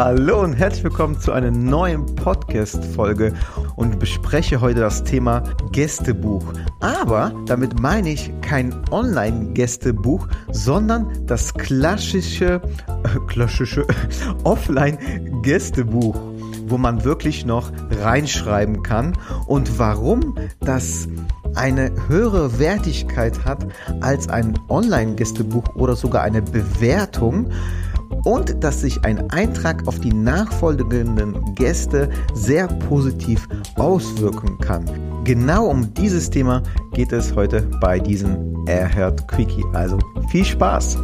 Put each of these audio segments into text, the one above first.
Hallo und herzlich willkommen zu einer neuen Podcast-Folge und bespreche heute das Thema Gästebuch. Aber damit meine ich kein Online-Gästebuch, sondern das klassische, äh, klassische Offline-Gästebuch wo man wirklich noch reinschreiben kann und warum das eine höhere Wertigkeit hat als ein Online-Gästebuch oder sogar eine Bewertung und dass sich ein Eintrag auf die nachfolgenden Gäste sehr positiv auswirken kann. Genau um dieses Thema geht es heute bei diesem Erhört Quickie. Also viel Spaß!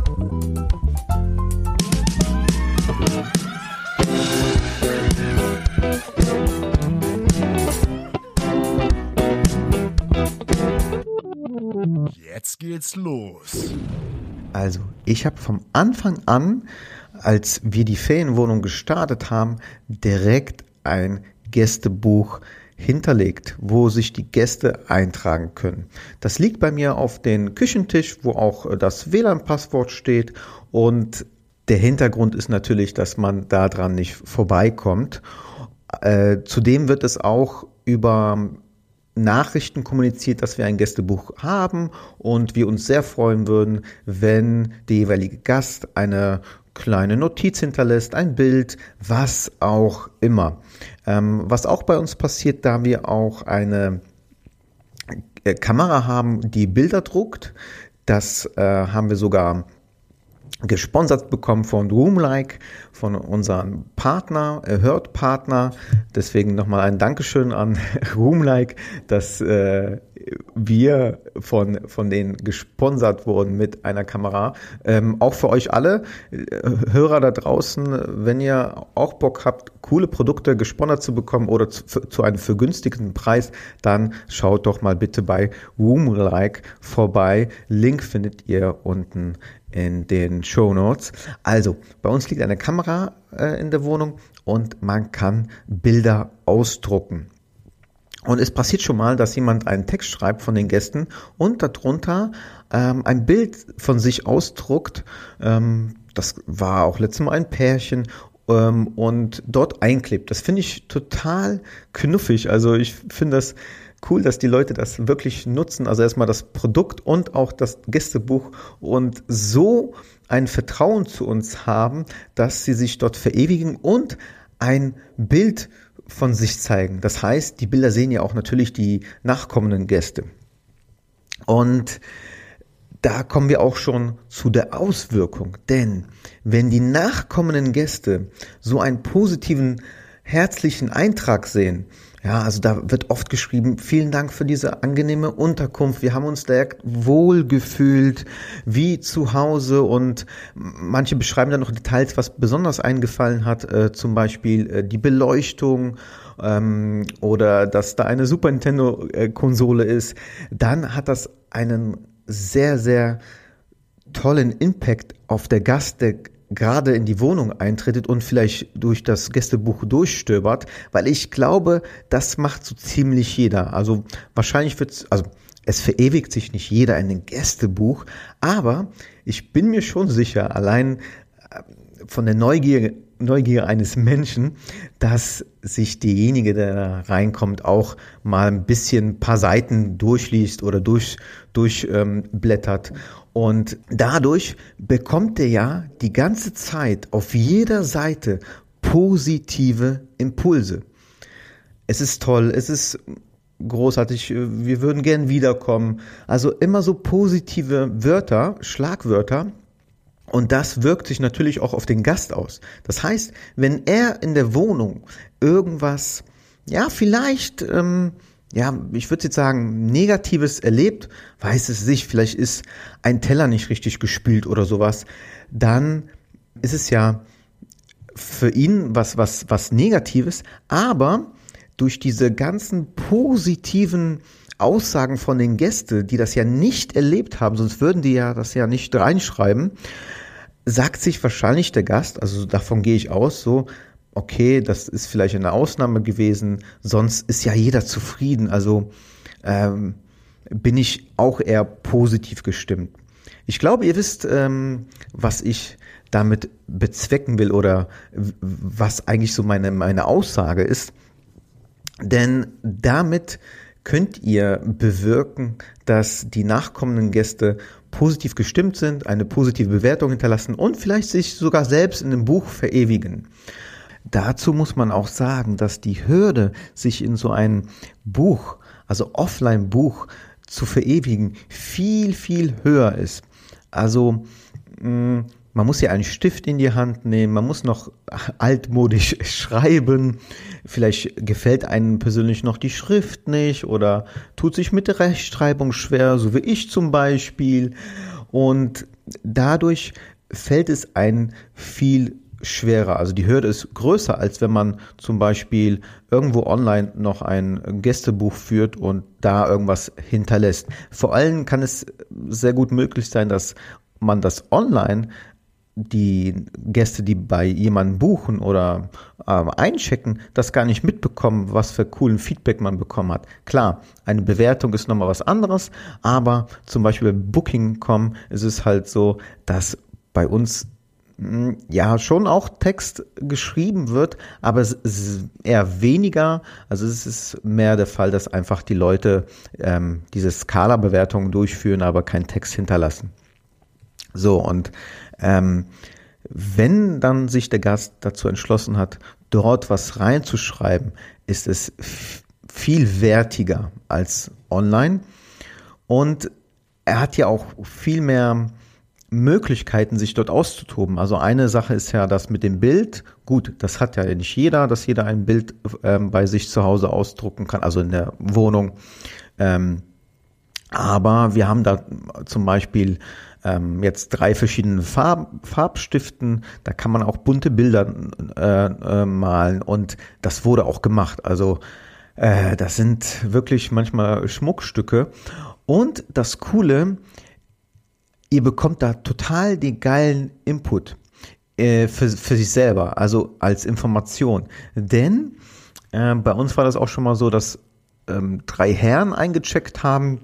Jetzt geht's los. Also, ich habe vom Anfang an als wir die Ferienwohnung gestartet haben, direkt ein Gästebuch hinterlegt, wo sich die Gäste eintragen können. Das liegt bei mir auf dem Küchentisch, wo auch das WLAN-Passwort steht und der Hintergrund ist natürlich, dass man daran nicht vorbeikommt. Äh, zudem wird es auch über Nachrichten kommuniziert, dass wir ein Gästebuch haben und wir uns sehr freuen würden, wenn der jeweilige Gast eine kleine Notiz hinterlässt, ein Bild, was auch immer. Ähm, was auch bei uns passiert, da wir auch eine äh, Kamera haben, die Bilder druckt, das äh, haben wir sogar gesponsert bekommen von Roomlike, von unserem Partner, Hört Partner. Deswegen nochmal ein Dankeschön an Roomlike, dass äh, wir von, von denen gesponsert wurden mit einer Kamera. Ähm, auch für euch alle äh, Hörer da draußen, wenn ihr auch Bock habt, coole Produkte gesponsert zu bekommen oder zu, zu einem vergünstigten Preis, dann schaut doch mal bitte bei Roomlike vorbei. Link findet ihr unten in den Show Notes. Also, bei uns liegt eine Kamera äh, in der Wohnung und man kann Bilder ausdrucken. Und es passiert schon mal, dass jemand einen Text schreibt von den Gästen und darunter ähm, ein Bild von sich ausdruckt. Ähm, das war auch letztes Mal ein Pärchen ähm, und dort einklebt. Das finde ich total knuffig. Also ich finde das cool, dass die Leute das wirklich nutzen. Also erstmal das Produkt und auch das Gästebuch und so ein Vertrauen zu uns haben, dass sie sich dort verewigen und ein Bild von sich zeigen. Das heißt, die Bilder sehen ja auch natürlich die nachkommenden Gäste. Und da kommen wir auch schon zu der Auswirkung. Denn wenn die nachkommenden Gäste so einen positiven, herzlichen Eintrag sehen, ja, also da wird oft geschrieben, vielen Dank für diese angenehme Unterkunft. Wir haben uns direkt wohl gefühlt, wie zu Hause und manche beschreiben dann noch Details, was besonders eingefallen hat, äh, zum Beispiel äh, die Beleuchtung ähm, oder dass da eine Super Nintendo-Konsole ist. Dann hat das einen sehr, sehr tollen Impact auf der Gast, der gerade in die Wohnung eintretet und vielleicht durch das Gästebuch durchstöbert, weil ich glaube, das macht so ziemlich jeder. Also wahrscheinlich wird also es verewigt sich nicht jeder in ein Gästebuch, aber ich bin mir schon sicher, allein äh, von der Neugier, Neugier eines Menschen, dass sich derjenige, der da reinkommt, auch mal ein bisschen ein paar Seiten durchliest oder durch, durchblättert. Ähm, und dadurch bekommt er ja die ganze Zeit auf jeder Seite positive Impulse. Es ist toll, es ist großartig, wir würden gern wiederkommen. Also immer so positive Wörter, Schlagwörter. Und das wirkt sich natürlich auch auf den Gast aus. Das heißt, wenn er in der Wohnung irgendwas, ja, vielleicht ähm, ja, ich würde jetzt sagen, Negatives erlebt, weiß es sich, vielleicht ist ein Teller nicht richtig gespült oder sowas, dann ist es ja für ihn was, was, was Negatives, aber durch diese ganzen positiven Aussagen von den Gästen, die das ja nicht erlebt haben, sonst würden die ja das ja nicht reinschreiben, sagt sich wahrscheinlich der Gast, also davon gehe ich aus, so, okay, das ist vielleicht eine Ausnahme gewesen, sonst ist ja jeder zufrieden. Also ähm, bin ich auch eher positiv gestimmt. Ich glaube, ihr wisst, ähm, was ich damit bezwecken will oder was eigentlich so meine, meine Aussage ist. Denn damit könnt ihr bewirken, dass die nachkommenden Gäste positiv gestimmt sind, eine positive Bewertung hinterlassen und vielleicht sich sogar selbst in dem Buch verewigen. Dazu muss man auch sagen, dass die Hürde, sich in so ein Buch, also Offline-Buch zu verewigen, viel, viel höher ist. Also mh, man muss ja einen Stift in die Hand nehmen, man muss noch altmodisch schreiben, vielleicht gefällt einem persönlich noch die Schrift nicht oder tut sich mit der Rechtschreibung schwer, so wie ich zum Beispiel. Und dadurch fällt es einem viel schwerer. Also die Hürde ist größer, als wenn man zum Beispiel irgendwo online noch ein Gästebuch führt und da irgendwas hinterlässt. Vor allem kann es sehr gut möglich sein, dass man das online die Gäste, die bei jemandem buchen oder äh, einchecken, das gar nicht mitbekommen, was für coolen Feedback man bekommen hat. Klar, eine Bewertung ist nochmal was anderes, aber zum Beispiel bei Booking.com ist es halt so, dass bei uns ja schon auch Text geschrieben wird, aber es ist eher weniger. Also es ist mehr der Fall, dass einfach die Leute ähm, diese Skala-Bewertungen durchführen, aber keinen Text hinterlassen. So und ähm, wenn dann sich der Gast dazu entschlossen hat, dort was reinzuschreiben, ist es viel wertiger als online. Und er hat ja auch viel mehr Möglichkeiten, sich dort auszutoben. Also eine Sache ist ja das mit dem Bild. Gut, das hat ja nicht jeder, dass jeder ein Bild ähm, bei sich zu Hause ausdrucken kann, also in der Wohnung. Ähm, aber wir haben da zum Beispiel ähm, jetzt drei verschiedene Farb, Farbstiften. Da kann man auch bunte Bilder äh, äh, malen und das wurde auch gemacht. Also äh, das sind wirklich manchmal Schmuckstücke. Und das Coole, ihr bekommt da total den geilen Input äh, für, für sich selber, also als Information. Denn äh, bei uns war das auch schon mal so, dass ähm, drei Herren eingecheckt haben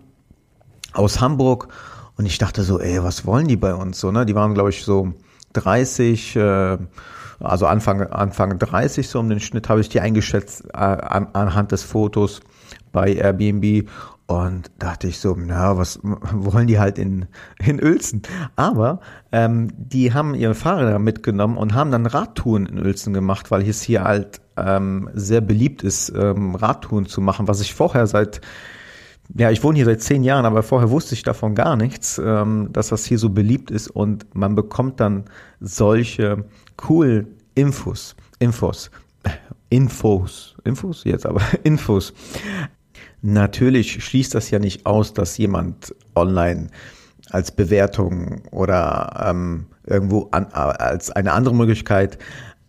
aus Hamburg und ich dachte so, ey, was wollen die bei uns so, ne? Die waren, glaube ich, so 30, äh, also Anfang, Anfang 30 so um den Schnitt habe ich die eingeschätzt äh, an, anhand des Fotos bei Airbnb und dachte ich so, na, was wollen die halt in, in Uelzen? Aber ähm, die haben ihre Fahrräder mitgenommen und haben dann Radtouren in Uelzen gemacht, weil es hier halt ähm, sehr beliebt ist, ähm, Radtouren zu machen, was ich vorher seit ja, ich wohne hier seit zehn Jahren, aber vorher wusste ich davon gar nichts, ähm, dass das hier so beliebt ist und man bekommt dann solche cool Infos, Infos, Infos, Infos jetzt aber Infos. Natürlich schließt das ja nicht aus, dass jemand online als Bewertung oder ähm, irgendwo an, als eine andere Möglichkeit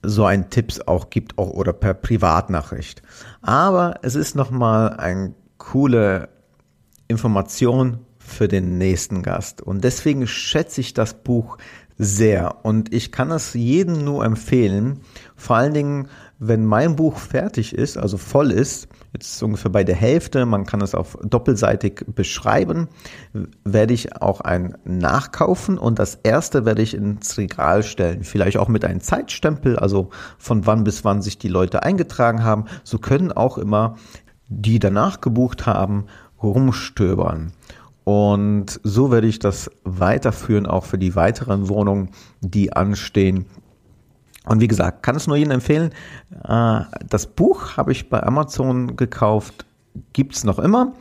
so ein Tipps auch gibt auch oder per Privatnachricht. Aber es ist nochmal ein coole Information für den nächsten Gast. Und deswegen schätze ich das Buch sehr. Und ich kann es jedem nur empfehlen. Vor allen Dingen, wenn mein Buch fertig ist, also voll ist, jetzt ungefähr bei der Hälfte, man kann es auf doppelseitig beschreiben, werde ich auch ein nachkaufen und das erste werde ich ins Regal stellen. Vielleicht auch mit einem Zeitstempel, also von wann bis wann sich die Leute eingetragen haben. So können auch immer die danach gebucht haben, rumstöbern. Und so werde ich das weiterführen, auch für die weiteren Wohnungen, die anstehen. Und wie gesagt, kann es nur jedem empfehlen. Äh, das Buch habe ich bei Amazon gekauft, gibt es noch immer.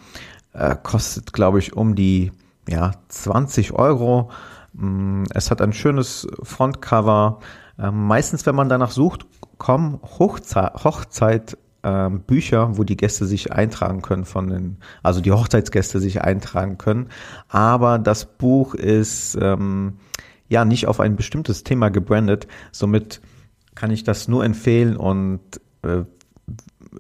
Äh, kostet, glaube ich, um die ja, 20 Euro. Mm, es hat ein schönes Frontcover. Äh, meistens, wenn man danach sucht, kommen Hochzeit, Hochzeit ähm, Bücher, wo die Gäste sich eintragen können von den, also die Hochzeitsgäste sich eintragen können. Aber das Buch ist ähm, ja nicht auf ein bestimmtes Thema gebrandet. Somit kann ich das nur empfehlen und äh,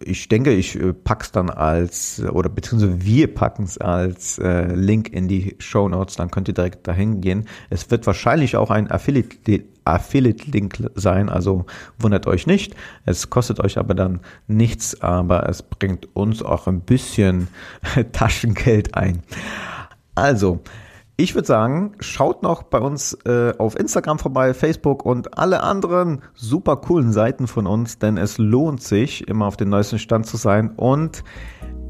ich denke, ich äh, pack's dann als, oder beziehungsweise wir packen es als äh, Link in die Show Notes, dann könnt ihr direkt dahin gehen. Es wird wahrscheinlich auch ein Affiliate, Affiliate-Link sein, also wundert euch nicht. Es kostet euch aber dann nichts, aber es bringt uns auch ein bisschen Taschengeld ein. Also, Ich würde sagen, schaut noch bei uns äh, auf Instagram vorbei, Facebook und alle anderen super coolen Seiten von uns, denn es lohnt sich, immer auf den neuesten Stand zu sein. Und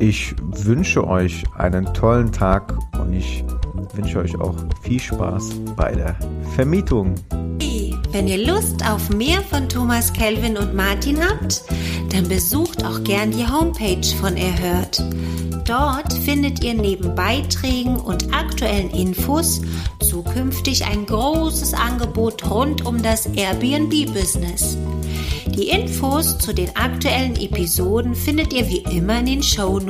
ich wünsche euch einen tollen Tag und ich wünsche euch auch viel Spaß bei der Vermietung. Wenn ihr Lust auf mehr von Thomas Kelvin und Martin habt, dann besucht auch gern die Homepage von Erhört. Dort findet ihr neben Beiträgen und aktuellen Infos zukünftig ein großes Angebot rund um das Airbnb-Business. Die Infos zu den aktuellen Episoden findet ihr wie immer in den Show Notes.